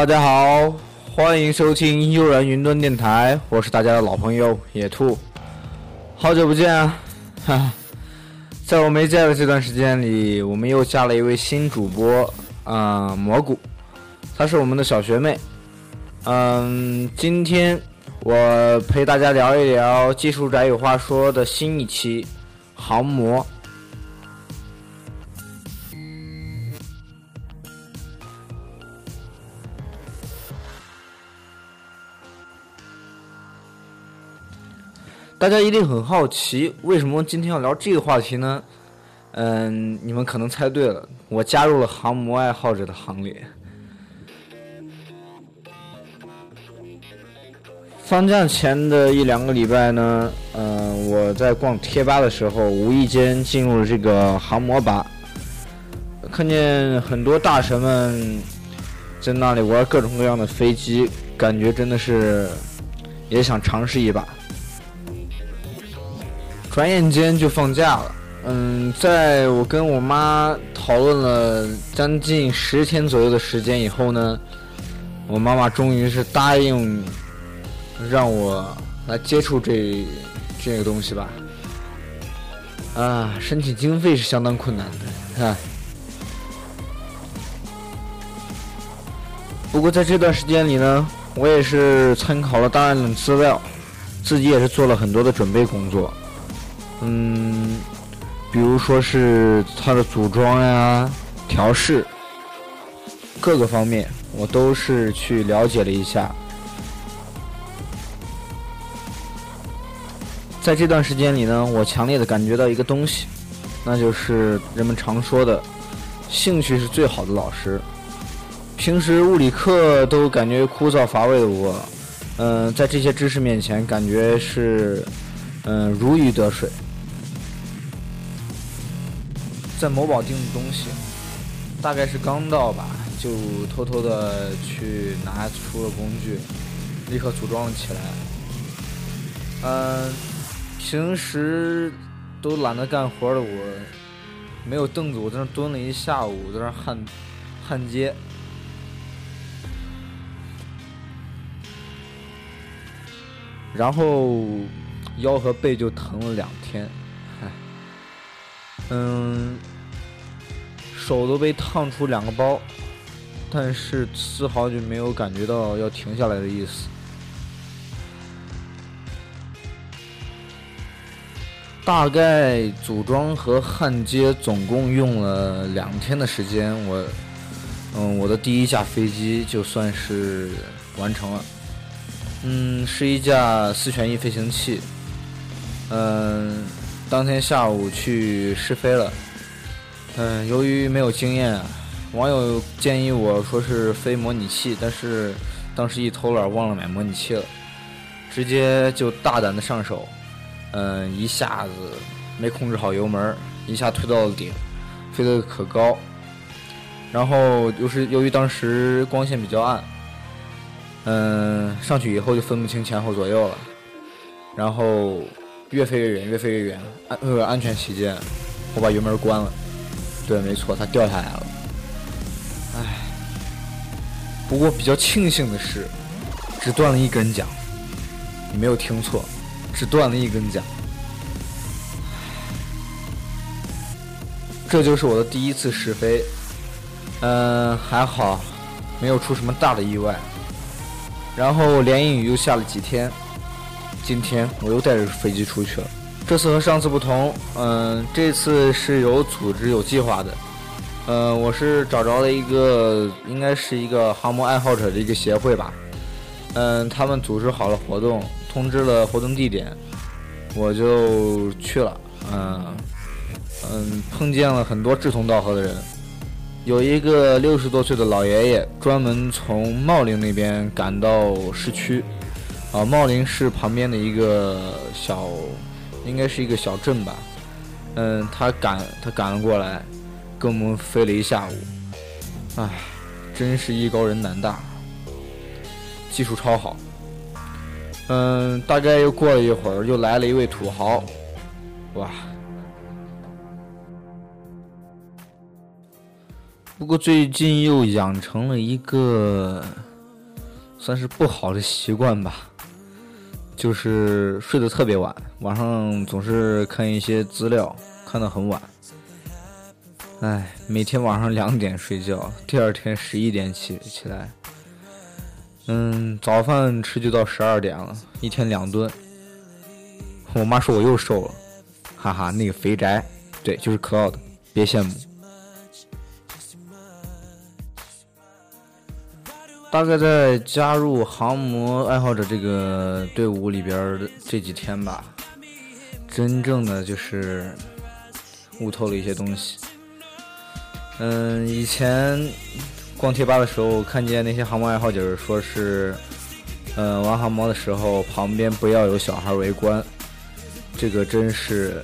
大家好，欢迎收听悠然云端电台，我是大家的老朋友野兔，好久不见啊！哈，在我没在的这段时间里，我们又加了一位新主播啊，蘑菇，她是我们的小学妹。嗯，今天我陪大家聊一聊技术宅有话说的新一期航模。大家一定很好奇，为什么今天要聊这个话题呢？嗯，你们可能猜对了，我加入了航模爱好者的行列。放假前的一两个礼拜呢，嗯，我在逛贴吧的时候，无意间进入了这个航模吧，看见很多大神们在那里玩各种各样的飞机，感觉真的是也想尝试一把。转眼间就放假了，嗯，在我跟我妈讨论了将近十天左右的时间以后呢，我妈妈终于是答应让我来接触这这个东西吧。啊，申请经费是相当困难的，啊。不过在这段时间里呢，我也是参考了大量的资料，自己也是做了很多的准备工作。嗯，比如说是它的组装呀、调试各个方面，我都是去了解了一下。在这段时间里呢，我强烈的感觉到一个东西，那就是人们常说的“兴趣是最好的老师”。平时物理课都感觉枯燥乏味的我，嗯，在这些知识面前，感觉是嗯如鱼得水。在某宝订的东西，大概是刚到吧，就偷偷的去拿出了工具，立刻组装了起来。嗯，平时都懒得干活的我，没有凳子，我在那蹲了一下午，在那焊焊接，然后腰和背就疼了两天。嗯，手都被烫出两个包，但是丝毫就没有感觉到要停下来的意思。大概组装和焊接总共用了两天的时间，我，嗯，我的第一架飞机就算是完成了。嗯，是一架四旋翼飞行器。嗯。当天下午去试飞了，嗯，由于没有经验，网友建议我说是飞模拟器，但是当时一偷懒忘了买模拟器了，直接就大胆的上手，嗯，一下子没控制好油门，一下推到了顶，飞得可高，然后又是由于当时光线比较暗，嗯，上去以后就分不清前后左右了，然后。越飞越远，越飞越远。安为了安全起见，我把油门关了。对，没错，它掉下来了。唉，不过比较庆幸的是，只断了一根桨。你没有听错，只断了一根桨。这就是我的第一次试飞。嗯，还好，没有出什么大的意外。然后连阴雨又下了几天。今天我又带着飞机出去了。这次和上次不同，嗯，这次是有组织、有计划的。嗯，我是找着了一个，应该是一个航模爱好者的一个协会吧。嗯，他们组织好了活动，通知了活动地点，我就去了。嗯嗯，碰见了很多志同道合的人，有一个六十多岁的老爷爷，专门从茂陵那边赶到市区。啊，茂林市旁边的一个小，应该是一个小镇吧。嗯，他赶他赶了过来，跟我们飞了一下午。唉，真是艺高人胆大，技术超好。嗯，大概又过了一会儿，又来了一位土豪。哇！不过最近又养成了一个算是不好的习惯吧，就是睡得特别晚，晚上总是看一些资料，看得很晚。哎，每天晚上两点睡觉，第二天十一点起起来。嗯，早饭吃就到十二点了，一天两顿。我妈说我又瘦了，哈哈，那个肥宅，对，就是 Cloud，别羡慕。大概在加入航模爱好者这个队伍里边的这几天吧，真正的就是悟透了一些东西。嗯，以前逛贴吧的时候，看见那些航模爱好者说是，嗯，玩航模的时候旁边不要有小孩围观，这个真是，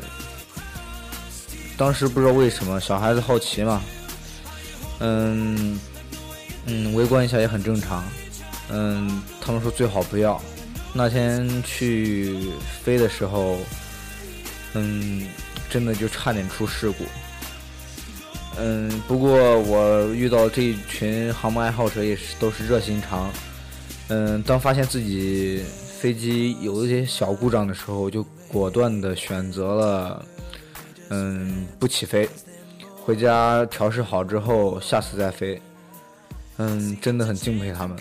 当时不知道为什么小孩子好奇嘛，嗯。嗯，围观一下也很正常。嗯，他们说最好不要。那天去飞的时候，嗯，真的就差点出事故。嗯，不过我遇到这一群航母爱好者也是都是热心肠。嗯，当发现自己飞机有一些小故障的时候，就果断的选择了嗯不起飞，回家调试好之后，下次再飞。嗯，真的很敬佩他们。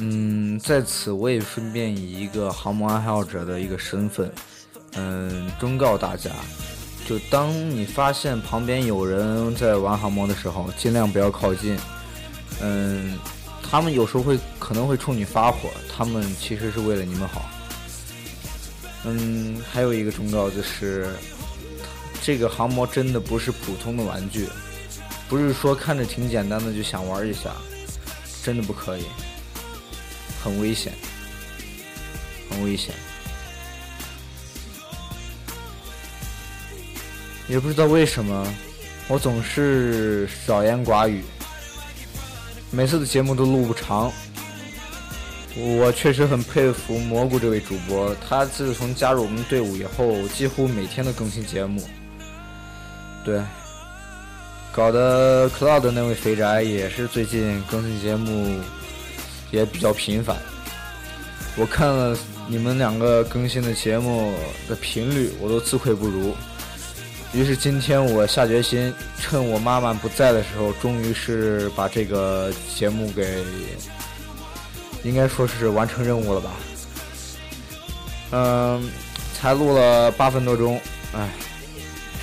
嗯，在此我也顺便以一个航母爱好者的一个身份，嗯，忠告大家：就当你发现旁边有人在玩航模的时候，尽量不要靠近。嗯，他们有时候会可能会冲你发火，他们其实是为了你们好。嗯，还有一个忠告就是。这个航模真的不是普通的玩具，不是说看着挺简单的就想玩一下，真的不可以，很危险，很危险。也不知道为什么，我总是少言寡语，每次的节目都录不长。我确实很佩服蘑菇这位主播，他自从加入我们队伍以后，几乎每天都更新节目。对，搞得 Cloud 那位肥宅也是最近更新节目也比较频繁。我看了你们两个更新的节目的频率，我都自愧不如。于是今天我下决心，趁我妈妈不在的时候，终于是把这个节目给，应该说是完成任务了吧。嗯，才录了八分多钟，唉。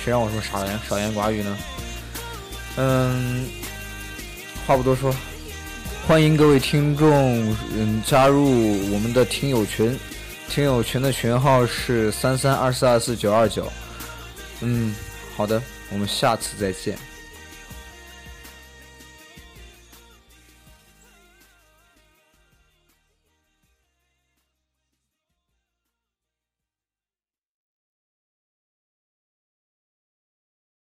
谁让我说少言少言寡语呢？嗯，话不多说，欢迎各位听众嗯加入我们的听友群，听友群的群号是三三二四二四九二九。嗯，好的，我们下次再见。